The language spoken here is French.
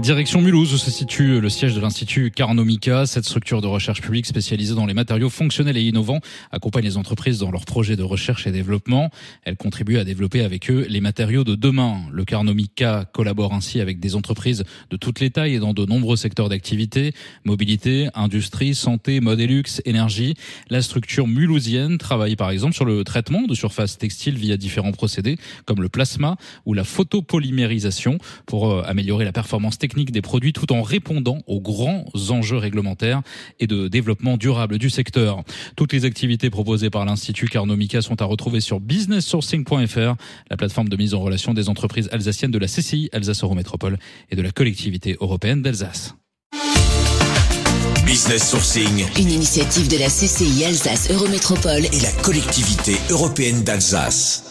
Direction Mulhouse, où se situe le siège de l'Institut Carnomica. Cette structure de recherche publique spécialisée dans les matériaux fonctionnels et innovants accompagne les entreprises dans leurs projets de recherche et développement. Elle contribue à développer avec eux les matériaux de demain. Le Carnomica collabore ainsi avec des entreprises de toutes les tailles et dans de nombreux secteurs d'activité, mobilité, industrie, santé, mode et luxe, énergie. La structure mulhousienne travaille par exemple sur le traitement de surfaces textiles via différents procédés comme le plasma ou la photopolymérisation pour euh, améliorer la performance technique des produits tout en répondant aux grands enjeux réglementaires et de développement durable du secteur. Toutes les activités proposées par l'Institut Carnomica sont à retrouver sur businesssourcing.fr, la plateforme de mise en relation des entreprises alsaciennes de la CCI Alsace Eurométropole et de la collectivité européenne d'Alsace. Business Sourcing, une initiative de la CCI Alsace Eurométropole et la collectivité européenne d'Alsace.